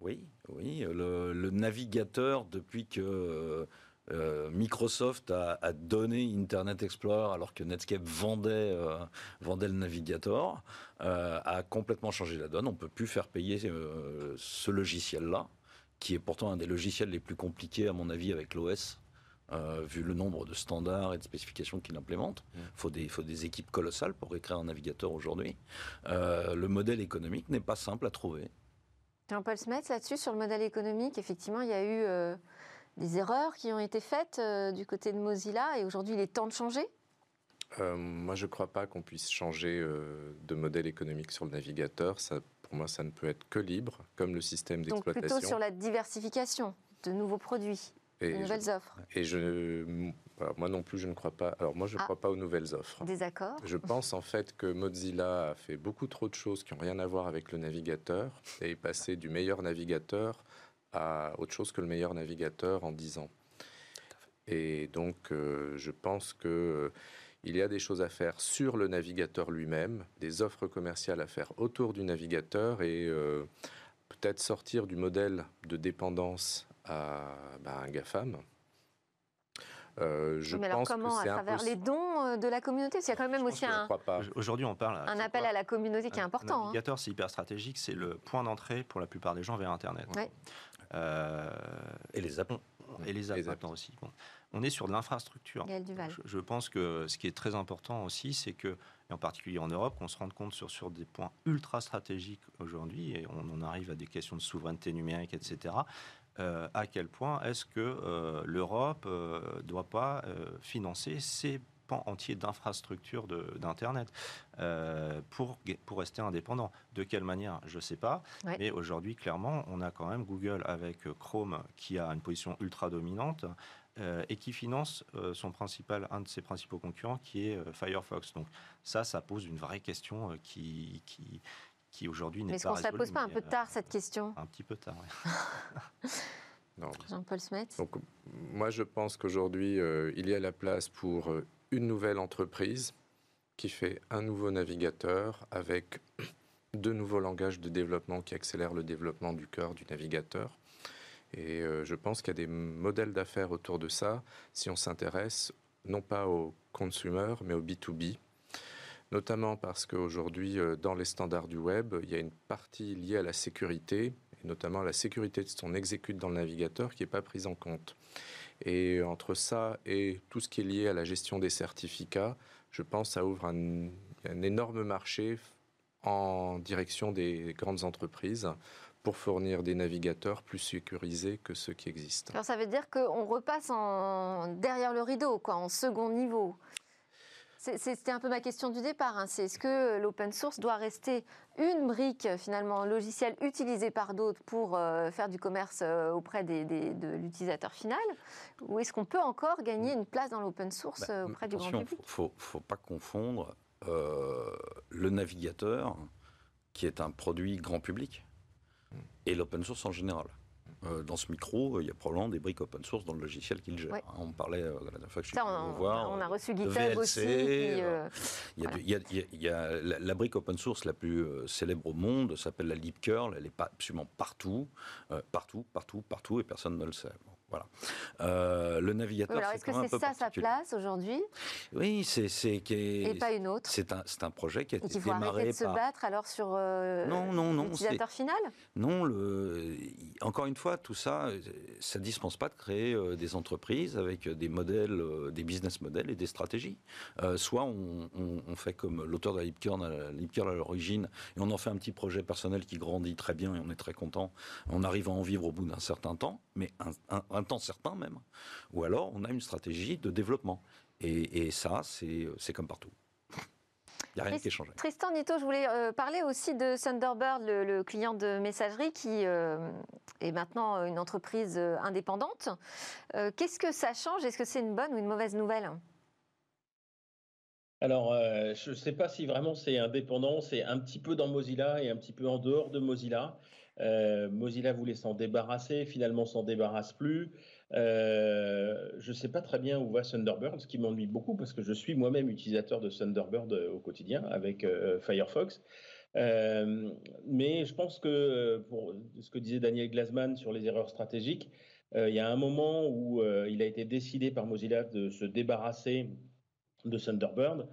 Oui, oui. Le, le navigateur depuis que euh, Microsoft a, donné Internet Explorer alors que Netscape vendait, euh, vendait le navigateur, euh, a complètement changé la donne. On ne peut plus faire payer ce logiciel-là, qui est pourtant un des logiciels les plus compliqués à mon avis avec l'OS. vu le nombre de standards et de spécifications qu'il implémente. Il faut des, faut des équipes colossales pour écrire un navigateur aujourd'hui. le modèle économique n'est pas simple à trouver. Jean-Paul Smets, là-dessus, sur le modèle économique, effectivement, il y a eu des erreurs qui ont été faites euh, du côté de Mozilla et aujourd'hui il est temps de changer? Euh, Moi je ne crois pas qu'on puisse changer euh, de modèle économique sur le navigateur. Ça, pour moi ça ne peut être que libre, comme le système d'exploitation. Donc plutôt sur la diversification de nouveaux produits. Et de nouvelles offres. Et je, moi non plus, je ne crois pas. Alors moi, je ne ah. crois pas aux nouvelles offres. Désaccord. Je pense en fait que Mozilla a fait beaucoup trop de choses qui n'ont rien à voir avec le navigateur et est passé du meilleur navigateur à autre chose que le meilleur navigateur en 10 ans. Et donc, euh, je pense que euh, il y a des choses à faire sur le navigateur lui-même, des offres commerciales à faire autour du navigateur et euh, peut-être sortir du modèle de dépendance à bah, un GAFAM. je mais alors pense comment À travers les dons de la communauté? Il y a quand même aussi un. Aujourd'hui, on parle. Un appel à la communauté qui est important. Le hein. navigateur, c'est hyper stratégique. C'est le point d'entrée pour la plupart des gens vers Internet. Ouais. Euh, et les apps. Et les apps, maintenant aussi. On est sur de l'infrastructure. Je, je, pense que ce qui est très important aussi, c'est que, et en particulier en Europe, qu'on se rende compte sur, sur des points ultra stratégiques aujourd'hui, et on en arrive à des questions de souveraineté numérique, etc. Euh, à quel point est-ce que euh, l'Europe ne doit pas financer ces pan entier d'infrastructures d'Internet euh, pour, pour rester indépendant. De quelle manière? Je ne sais pas. Mais aujourd'hui, clairement, on a quand même Google avec Chrome qui a une position ultra dominante. Euh, et qui finance euh, son principal, un de ses principaux concurrents, qui est Firefox. Donc ça, ça pose une vraie question qui, qui, qui aujourd'hui n'est pas résolue. Mais est-ce qu'on ne se la pose pas un peu tard, cette question? Un petit peu tard, oui. Jean-Paul Smet. Donc, moi, je pense qu'aujourd'hui, il y a la place pour une nouvelle entreprise qui fait un nouveau navigateur avec deux nouveaux langages de développement qui accélèrent le développement du cœur du navigateur. Et euh, je pense qu'il y a des modèles d'affaires autour de ça si on s'intéresse non pas aux consumers mais au B2B. Notamment parce qu'aujourd'hui, euh, dans les standards du web, il y a une partie liée à la sécurité, et notamment la sécurité de qu'on exécute dans le navigateur qui n'est pas prise en compte. Et entre ça et tout ce qui est lié à la gestion des certificats, je pense que ça ouvre un, énorme marché en direction des grandes entreprises pour fournir des navigateurs plus sécurisés que ceux qui existent. Alors ça veut dire qu'on repasse derrière le rideau, quoi, en second niveau. C'était un peu ma question du départ. Hein. C'est est-ce que l'open source doit rester une brique finalement logicielle utilisée par d'autres pour euh, faire du commerce euh, auprès de l'utilisateur final, ou est-ce qu'on peut encore gagner une place dans l'open source bah, euh, auprès du grand public? Il faut, faut pas confondre le navigateur, qui est un produit grand public, et l'open source en général. Euh, dans ce micro, il y a probablement des briques open source dans le logiciel qu'il gère. On parlait la dernière fois que je suis on, voir. On a reçu GitHub aussi. il, y a, la, brique open source la plus euh, célèbre au monde s'appelle la LibCurl. Elle est pas absolument partout, euh, partout, partout, partout, et personne ne le sait. Voilà. Euh, le navigateur. Oui, alors est-ce que c'est ça sa place aujourd'hui? Oui, c'est et pas une autre c'est un projet qui a été qu'il faut arrêter démarré de se battre alors sur euh, Non, non, non, l'utilisateur final? Non, le, encore une fois, tout ça, euh, ça ne dispense pas de créer euh, des entreprises avec des modèles, euh, des business models et des stratégies. Euh, soit on, on- on fait comme l'auteur de la Lipkern, à- Lipkern à l'origine, et on en fait un petit projet personnel qui grandit très bien et on est très content. On arrive à en vivre au bout d'un certain temps, mais un, un- un temps certain même. Ou alors on a une stratégie de développement. Et, et ça, c'est comme partout. Il n'y a rien Tris- qui est changé. Tristan Nito, je voulais euh, parler aussi de Thunderbird, le, le client de messagerie qui euh, est maintenant une entreprise euh, indépendante. Euh, Qu'est-ce que ça change? Est-ce que c'est une bonne ou une mauvaise nouvelle? Alors, euh, je ne sais pas si vraiment c'est indépendant, c'est un petit peu dans Mozilla et un petit peu en dehors de Mozilla. Euh, Mozilla voulait s'en débarrasser, finalement s'en débarrasse plus. Euh, je ne sais pas très bien où va Thunderbird, ce qui m'ennuie beaucoup parce que je suis moi-même utilisateur de Thunderbird euh, au quotidien avec Firefox. Mais je pense que pour ce que disait Daniel Glasman sur les erreurs stratégiques, il y a un moment où il a été décidé par Mozilla de se débarrasser de Thunderbird,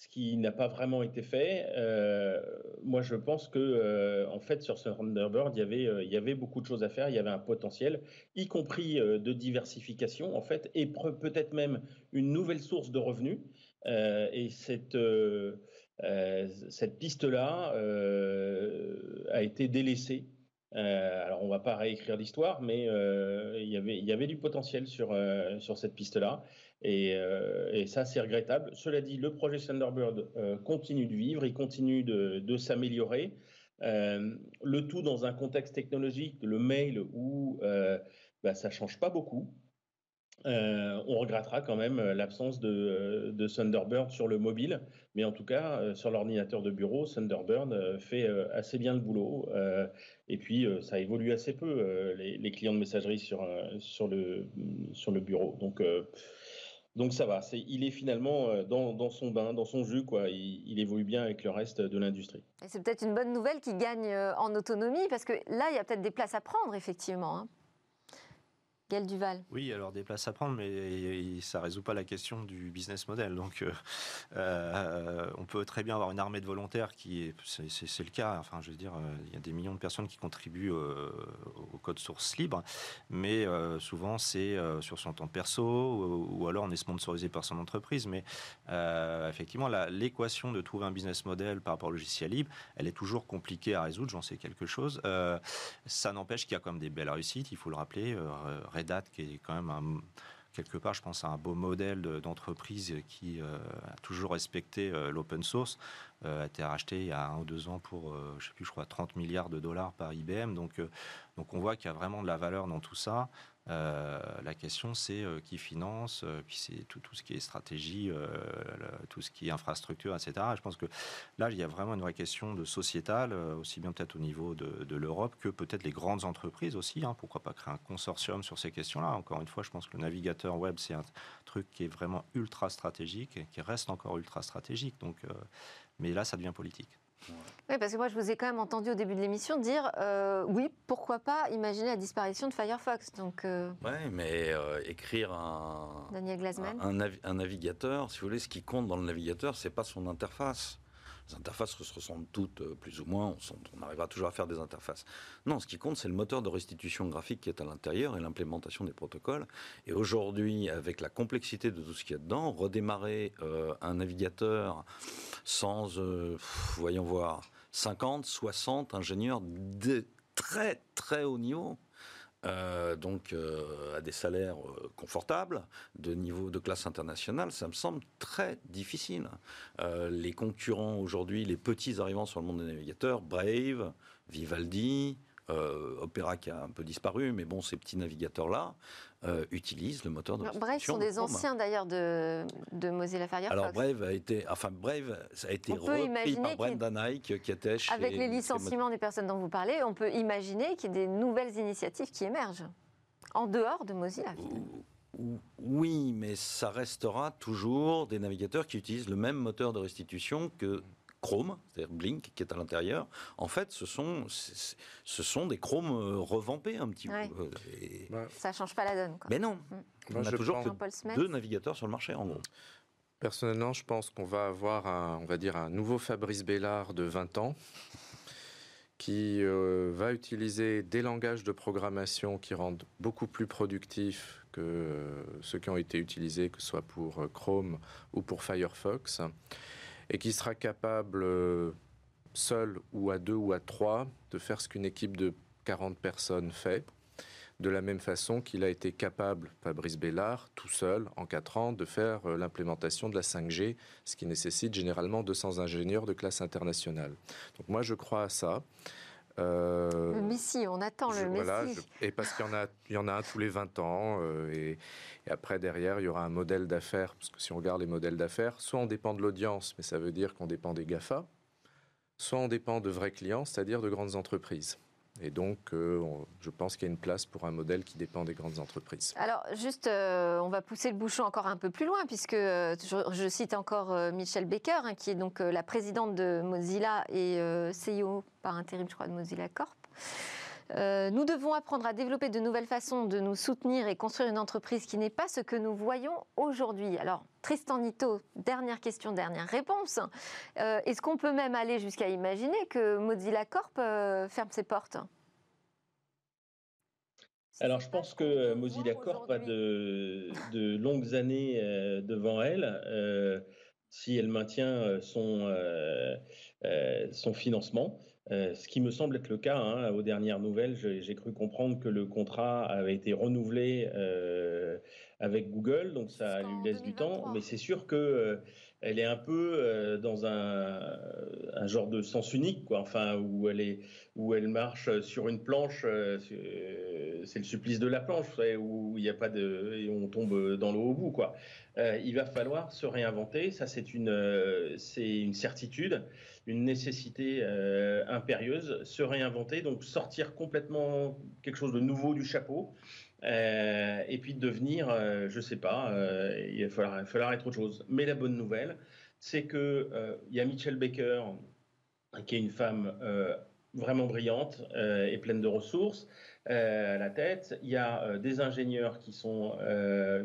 ce qui n'a pas vraiment été fait. Euh, moi, je pense que euh, en fait, sur Thunderbird, il y avait, euh, il y avait beaucoup de choses à faire. Il y avait un potentiel, y compris de diversification, en fait, et peut-être même une nouvelle source de revenus. Et cette piste-là a été délaissée. Alors, on ne va pas réécrire l'histoire, mais il, y avait, du potentiel sur cette piste-là. Et, euh, et ça, c'est regrettable. Cela dit, le projet Thunderbird euh, continue de vivre, il continue de, s'améliorer. Euh, le tout dans un contexte technologique, le mail, où bah, ça ne change pas beaucoup. On regrettera quand même l'absence de, de, Thunderbird sur le mobile, mais en tout cas, sur l'ordinateur de bureau, Thunderbird fait assez bien le boulot. Et puis, ça évolue assez peu, les, clients de messagerie sur, le, sur le bureau. Donc, donc ça va, est, il est finalement euh, dans, dans, son bain, dans son jus, quoi. Il, évolue bien avec le reste de l'industrie. C'est peut-être une bonne nouvelle qui gagne euh, en autonomie, parce que là, il y a peut-être des places à prendre, effectivement. Hein. Duval. Oui, alors des places à prendre, mais ça ne résout pas la question du business model. Donc, euh, euh, on peut très bien avoir une armée de volontaires qui est, c'est le cas. Enfin, je veux dire, il y a des millions de personnes qui contribuent euh, au code source libre, mais euh, souvent c'est sur son temps perso ou, ou, alors on est sponsorisé par son entreprise. Mais euh, effectivement, l'équation de trouver un business model par rapport au logiciel libre, elle est toujours compliquée à résoudre. J'en sais quelque chose. Euh, ça n'empêche qu'il y a quand même des belles réussites. Il faut le rappeler. Red Hat, qui est quand même un, quelque part, je pense, à un beau modèle d'entreprise qui euh, a toujours respecté euh, l'open source, euh, a été racheté il y a un ou deux ans pour, je sais plus, je crois, 30 milliards de dollars par IBM. Donc, donc on voit qu'il y a vraiment de la valeur dans tout ça. Euh, la question, c'est euh, qui finance, euh, puis c'est tout, ce qui est stratégie, tout ce qui est infrastructure, etc. Je pense que là, il y a vraiment une vraie question de sociétale, aussi bien peut-être au niveau de, de l'Europe que peut-être les grandes entreprises aussi. Hein, pourquoi pas créer un consortium sur ces questions-là? Encore une fois, je pense que le navigateur web, c'est un truc qui est vraiment ultra stratégique et qui reste encore ultra stratégique. Donc, mais là, ça devient politique. Oui, parce que moi, je vous ai quand même entendu au début de l'émission dire euh, oui, pourquoi pas imaginer la disparition de Firefox. Donc, euh... Oui, mais euh, écrire un, Daniel Glasman. Un, un, un, navigateur, si vous voulez, ce qui compte dans le navigateur, c'est pas son interface. Les interfaces se ressemblent toutes euh, plus ou moins, on, arrivera toujours à faire des interfaces. Non, ce qui compte, c'est le moteur de restitution graphique qui est à l'intérieur et l'implémentation des protocoles. Et aujourd'hui, avec la complexité de tout ce qu'il y a dedans, redémarrer euh, un navigateur sans, euh, voyons voir, 50, 60 ingénieurs de très très haut niveau. Euh, donc euh, à des salaires euh, confortables, de niveau de classe internationale, ça me semble très difficile. Les concurrents aujourd'hui, les petits arrivants sur le monde des navigateurs, Brave, Vivaldi, Opera qui a un peu disparu, mais bon, ces petits navigateurs-là euh, utilisent le moteur de Alors, Brave sont des anciens d'ailleurs de, de, Mozilla Firefox. Alors Brave a été, enfin Brave, ça a été repris par Brendan Eich qui était chez. Avec les licenciements des personnes dont vous parlez, on peut imaginer qu'il y ait des nouvelles initiatives qui émergent en dehors de Mozilla. Oui, mais ça restera toujours des navigateurs qui utilisent le même moteur de restitution que Chrome, c'est-à-dire Blink, qui est à l'intérieur. En fait, ce sont, ce sont des Chrome euh, revampés un petit Ouais. peu. Et- Ça ne change pas la donne. Quoi. Mais non, Mm. on a je toujours que deux navigateurs sur le marché, en gros. Personnellement, je pense qu'on va avoir un, on va dire un nouveau Fabrice Bellard de 20 ans qui euh, va utiliser des langages de programmation qui rendent beaucoup plus productifs que euh, ceux qui ont été utilisés, que ce soit pour euh, Chrome ou pour Firefox, et qui sera capable, euh, seul ou à deux ou à trois, de faire ce qu'une équipe de 40 personnes fait, de la même façon qu'il a été capable, Fabrice Bellard, tout seul, en 4 ans, de faire euh, l'implémentation de la 5G, ce qui nécessite généralement 200 ingénieurs de classe internationale. Donc moi, je crois à ça. Euh, Le Messi, on attend je- le voilà, je- et parce qu'il y en a, il y en a un tous les 20 ans, euh, et, et après derrière il y aura un modèle d'affaires, parce que si on regarde les modèles d'affaires, soit on dépend de l'audience, mais ça veut dire qu'on dépend des Gafa, soit on dépend de vrais clients, c'est-à-dire de grandes entreprises. Et donc, euh, je pense qu'il y a une place pour un modèle qui dépend des grandes entreprises. Alors, juste, euh, on va pousser le bouchon encore un peu plus loin, puisque euh, je, cite encore Michelle Baker, hein, qui est donc la présidente de Mozilla et CEO par intérim, je crois, de Mozilla Corp. Euh, nous devons apprendre à développer de nouvelles façons de nous soutenir et construire une entreprise qui n'est pas ce que nous voyons aujourd'hui. Alors, Tristan Nito, dernière question, dernière réponse. Euh, Est-ce qu'on peut même aller jusqu'à imaginer que Mozilla Corp euh, ferme ses portes? Alors, je pense que Mozilla Corp a de, de longues années devant elle si elle maintient son, son financement. Euh, ce qui me semble être le cas. hein. aux dernières nouvelles, j'ai cru comprendre que le contrat avait été renouvelé euh, avec Google, donc ça lui laisse du temps. 2023. Mais c'est sûr que euh, elle est un peu dans un, un genre de sens unique, quoi. Enfin, où elle est, où elle marche sur une planche. c'est le supplice de la planche, vous savez, où il n'y a pas de, et on tombe dans l'eau au bout, quoi. Il va falloir se réinventer. Ça, c'est une, c'est une certitude, une nécessité euh, impérieuse. Se réinventer, donc sortir complètement quelque chose de nouveau du chapeau. Euh, et puis devenir, euh, je sais pas, il va falloir, être autre chose. Mais la bonne nouvelle, c'est que euh, il y a Michelle Baker, qui est une femme vraiment brillante et pleine de ressources à la tête. Il y a des ingénieurs qui sont,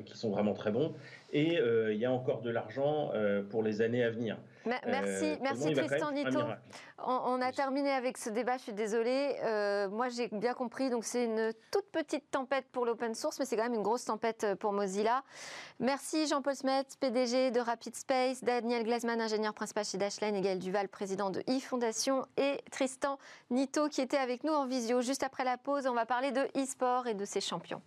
qui sont vraiment très bons. Et il y a encore de l'argent pour les années à venir. Me- Merci, Euh, merci seulement, il va quand Tristan même faire un Nito. miracle. On, on a terminé avec ce débat, je suis désolée. Euh, moi, j'ai bien compris. Donc, c'est une toute petite tempête pour l'open source, mais c'est quand même une grosse tempête pour Mozilla. Merci Jean-Paul Smet, PDG de Rapid Space, Daniel Glasman, ingénieur principal chez Dashlane, et Gaël Duval, président de e-Fondation, et Tristan Nito qui était avec nous en visio. Juste après la pause, on va parler de e-sport et de ses champions.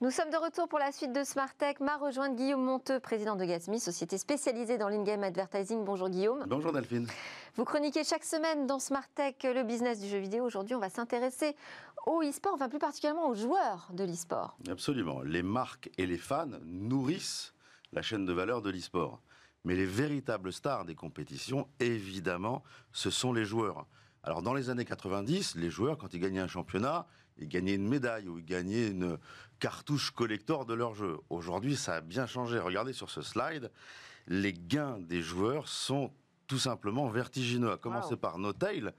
Nous sommes de retour pour la suite de Smart Tech. M'a rejoint Guillaume Monteux, président de Gatsby, société spécialisée dans l'in-game advertising. Bonjour Guillaume. Bonjour Delphine. Vous chroniquez chaque semaine dans Smart Tech le business du jeu vidéo. Aujourd'hui, on va s'intéresser au e-sport, enfin plus particulièrement aux joueurs de l'e-sport. Absolument. Les marques et les fans nourrissent la chaîne de valeur de l'e-sport. Mais les véritables stars des compétitions, évidemment, ce sont les joueurs. Alors dans les années 90, les joueurs, quand ils gagnaient un championnat, ils gagnaient une médaille ou gagnaient une cartouche collector de leur jeu. Aujourd'hui, ça a bien changé. Regardez sur ce slide, les gains des joueurs sont tout simplement vertigineux. À commencer Wow. par Notail,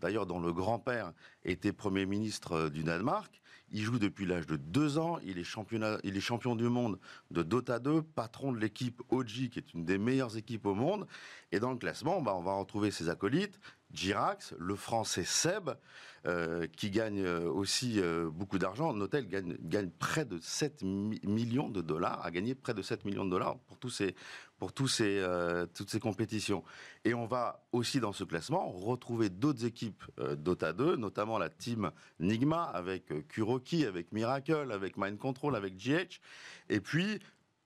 d'ailleurs dont le grand-père était Premier ministre euh, du Danemark. Il joue depuis l'âge de deux ans. Il est, championnat, il est champion du monde de Dota 2, patron de l'équipe OG, qui est une des meilleures équipes au monde. Et dans le classement, bah, on va retrouver ses acolytes. Girax, le français Seb, euh, qui gagne euh, aussi euh, beaucoup d'argent. Notel gagne, gagne près de 7 mi- millions de dollars, a gagné près de 7 millions de dollars pour, tous ces, pour tous ces, toutes ces compétitions. Et on va aussi dans ce classement retrouver d'autres équipes Dota 2, notamment la team Nigma avec Kuroki, avec Miracle, avec Mind Control, avec GH. Et puis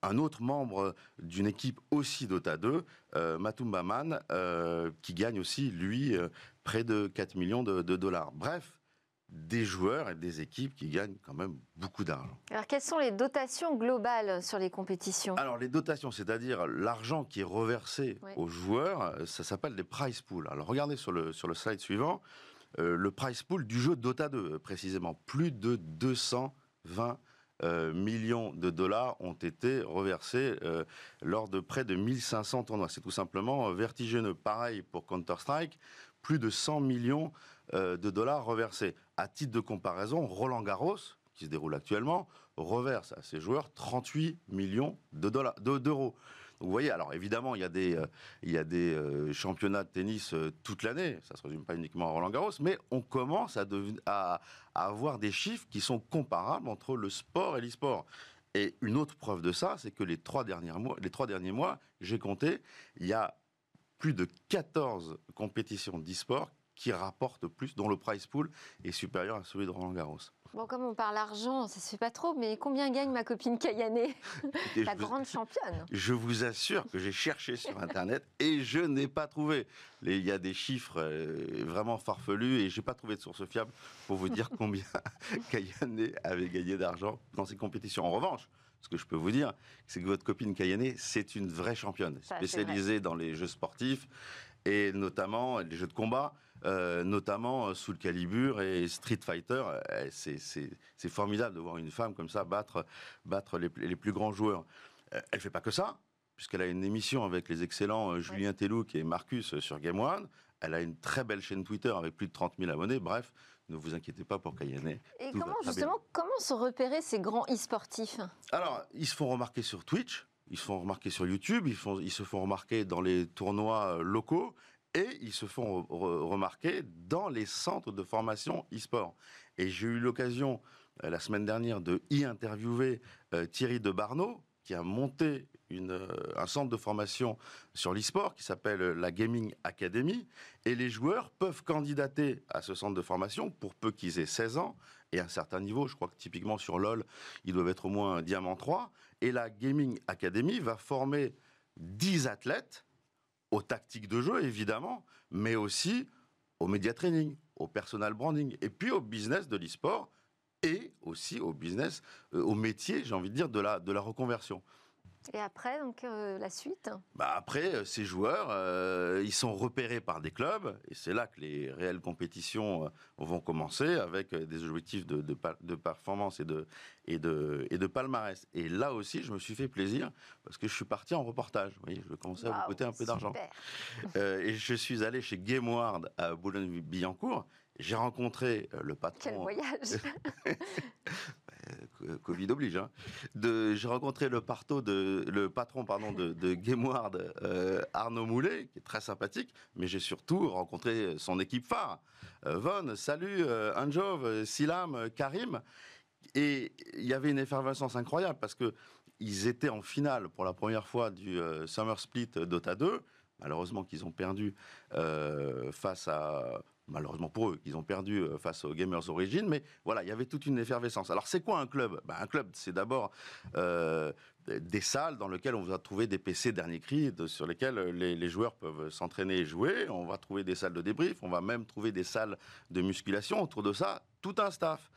un autre membre d'une équipe aussi Dota 2, euh, Matumba Man, euh, qui gagne aussi, lui, euh, près de 4 millions de, de dollars. Bref, des joueurs et des équipes qui gagnent quand même beaucoup d'argent. Alors, quelles sont les dotations globales sur les compétitions? Alors les dotations, c'est-à-dire l'argent qui est reversé Ouais. aux joueurs, euh, ça s'appelle des prize pools. Alors regardez sur le, sur le slide suivant, le prize pool du jeu Dota 2 euh, précisément, plus de 220 euh, millions de dollars ont été reversés euh, lors de près de 1500 tournois. C'est tout simplement euh, vertigineux. Pareil pour Counter-Strike, plus de 100 millions de dollars reversés. À titre de comparaison, Roland Garros, qui se déroule actuellement, reverse à ses joueurs 38 millions d'euros. Vous voyez, alors évidemment, il y a des, euh, il y a des euh, championnats de tennis euh, toute l'année, ça ne se résume pas uniquement à Roland Garros, mais on commence à, avoir des chiffres qui sont comparables entre le sport et l'e-sport. Et une autre preuve de ça, c'est que les trois, derniers mois, les trois derniers mois, j'ai compté, il y a plus de 14 compétitions d'e-sport qui rapportent plus, dont le prize pool est supérieur à celui de Roland Garros. Bon, comme on parle argent, ça se fait pas trop, mais combien gagne ma copine Kayane, Écoutez, la vous- grande championne Je vous assure que j'ai cherché sur Internet et je n'ai pas trouvé. Il y a des chiffres euh, vraiment farfelus et j'ai pas trouvé de source fiable pour vous dire combien Kayane avait gagné d'argent dans ces compétitions. En revanche, ce que je peux vous dire, c'est que votre copine Kayane, c'est une vraie championne, spécialisée dans les jeux sportifs et notamment les jeux de combat. Euh, notamment euh, Soul Calibur et Street Fighter, Euh, c'est- formidable de voir une femme comme ça battre, battre les, les plus grands joueurs. Elle fait pas que ça, puisqu'elle a une émission avec les excellents Julien Tellouk et Marcus sur Game One. Elle a une très belle chaîne Twitter avec plus de 30 000 abonnés. Bref, ne vous inquiétez pas pour Kayane. Et Tout comment justement, comment se repérer ces grands e-sportifs? Alors, ils se font remarquer sur Twitch, ils se font remarquer sur YouTube, ils, font, ils se font remarquer dans les tournois locaux et ils se font re- re- remarquer dans les centres de formation e-sport. Et j'ai eu l'occasion euh, la semaine dernière de y interviewer euh, Thierry de qui a monté une, euh, un centre de formation sur l'e-sport qui s'appelle la Gaming Academy. Et les joueurs peuvent candidater à ce centre de formation pour peu qu'ils aient 16 ans et un certain niveau. Je crois que typiquement sur LoL, ils doivent être au moins Diamant 3. Et la Gaming Academy va former 10 athlètes aux tactiques de jeu, évidemment, mais aussi au média training, au personal branding, et puis au business de l'e-sport, et aussi au business, euh, au métier, j'ai envie de dire, de la, de la reconversion. Et après, donc euh, la suite Bah après, euh, ces joueurs, euh, ils sont repérés par des clubs, et c'est là que les réelles compétitions vont commencer avec des objectifs de, de, performance et de, et, de, et de palmarès. Et là aussi, je me suis fait plaisir parce que je suis parti en reportage. Vous voyez, je commençais à vous coûter un peu d'argent. Euh, et je suis allé chez Gameward à Boulogne-Billancourt. J'ai rencontré euh, le Quel patron. voyage Euh, Covid oblige. Hein. J'ai rencontré le, parto de, le patron pardon, de, de Gameward, euh, Arnaud Moulet, qui est très sympathique, mais j'ai surtout rencontré son équipe phare. Euh, Von, Salut, euh, Anjov, euh, Silam, euh, Karim. Et il y avait une effervescence incroyable parce que ils étaient en finale pour la première fois du euh, Summer Split Dota 2. Malheureusement qu'ils ont perdu euh, face à malheureusement pour eux, qu'ils ont perdu euh, face aux Gamers Origin, mais voilà, il y avait toute une effervescence. Alors c'est quoi un club? Ben, Un club, c'est d'abord euh, des salles dans lesquelles on va trouver des PC dernier cri, sur lesquels euh, les, joueurs peuvent s'entraîner et jouer. On va trouver des salles de débrief, on va même trouver des salles de musculation. Autour de ça, tout un staff.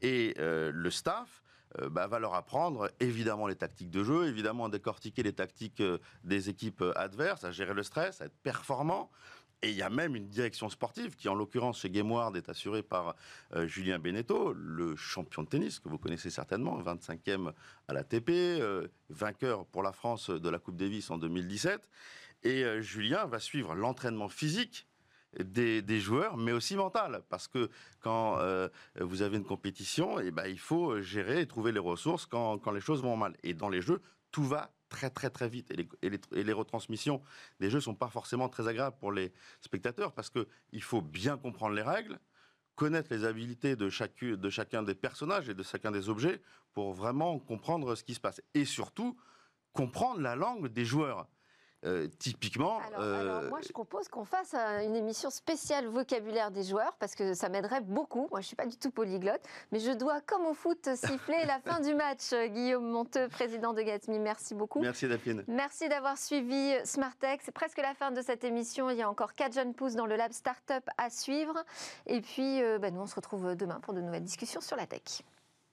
Et le staff bah, va leur apprendre évidemment les tactiques de jeu, évidemment décortiquer les tactiques des équipes adverses, à gérer le stress, à être performant. Et il y a même une direction sportive qui, en l'occurrence, chez Gameward, est assurée par euh, Julien Beneteau, le champion de tennis que vous connaissez certainement, 25e à la TP, euh, vainqueur pour la France de la Coupe Davis en 2017. Et euh, Julien va suivre l'entraînement physique des, joueurs, mais aussi mental, parce que quand euh, vous avez une compétition, eh ben, il faut gérer et trouver les ressources quand, quand les choses vont mal. Et dans les jeux, tout va très très très vite. Et les, et les- et les retransmissions des jeux sont pas forcément très agréables pour les spectateurs, parce que il faut bien comprendre les règles, connaître les habilités de chacun des personnages et de chacun des objets pour vraiment comprendre ce qui se passe. Et surtout, comprendre la langue des joueurs. Euh, typiquement, alors, euh, alors, moi, je propose qu'on fasse une émission spéciale vocabulaire des joueurs parce que ça m'aiderait beaucoup. Moi, je suis pas du tout polyglotte, mais je dois, comme au foot, siffler la fin du match. Euh, Guillaume Monteux, président de Gatsby, merci beaucoup. merci Daphine. Merci d'avoir suivi Smartech. C'est presque la fin de cette émission. Il y a encore 4 jeunes pousses dans le lab Startup à suivre. Et puis, euh, bah, nous, on se retrouve demain pour de nouvelles discussions sur la tech.